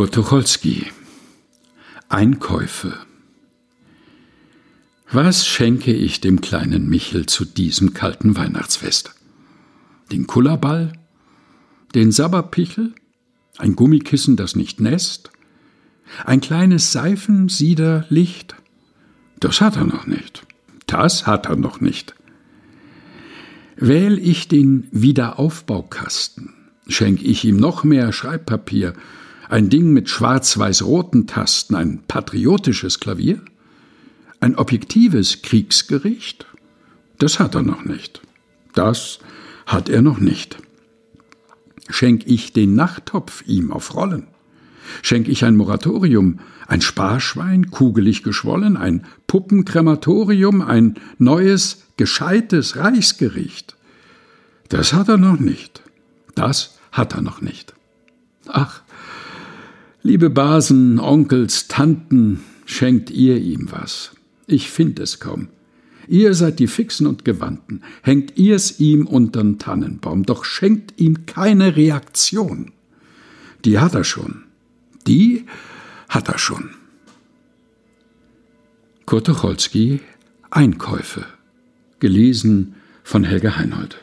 Kurt Tucholsky Einkäufe Was schenke ich dem kleinen Michel zu diesem kalten Weihnachtsfest? Den Kullerball? Den Sabberpichel? Ein Gummikissen, das nicht nässt? Ein kleines Seifensiederlicht? Das hat er noch nicht. Das hat er noch nicht. Wähl ich den Wiederaufbaukasten, schenk ich ihm noch mehr Schreibpapier, ein Ding mit schwarz-weiß-roten Tasten, ein patriotisches Klavier? Ein objektives Kriegsgericht? Das hat er noch nicht. Das hat er noch nicht. Schenk ich den Nachttopf ihm auf Rollen? Schenk ich ein Moratorium, ein Sparschwein, kugelig geschwollen, ein Puppenkrematorium, ein neues, gescheites Reichsgericht? Das hat er noch nicht. Das hat er noch nicht. Ach, Liebe Basen, Onkels, Tanten, schenkt ihr ihm was. Ich find es kaum. Ihr seid die Fixen und Gewandten, hängt ihr's ihm untern Tannenbaum, doch schenkt ihm keine Reaktion. Die hat er schon. Die hat er schon. Kurt Tucholsky Einkäufe. Gelesen von Helge Heinold.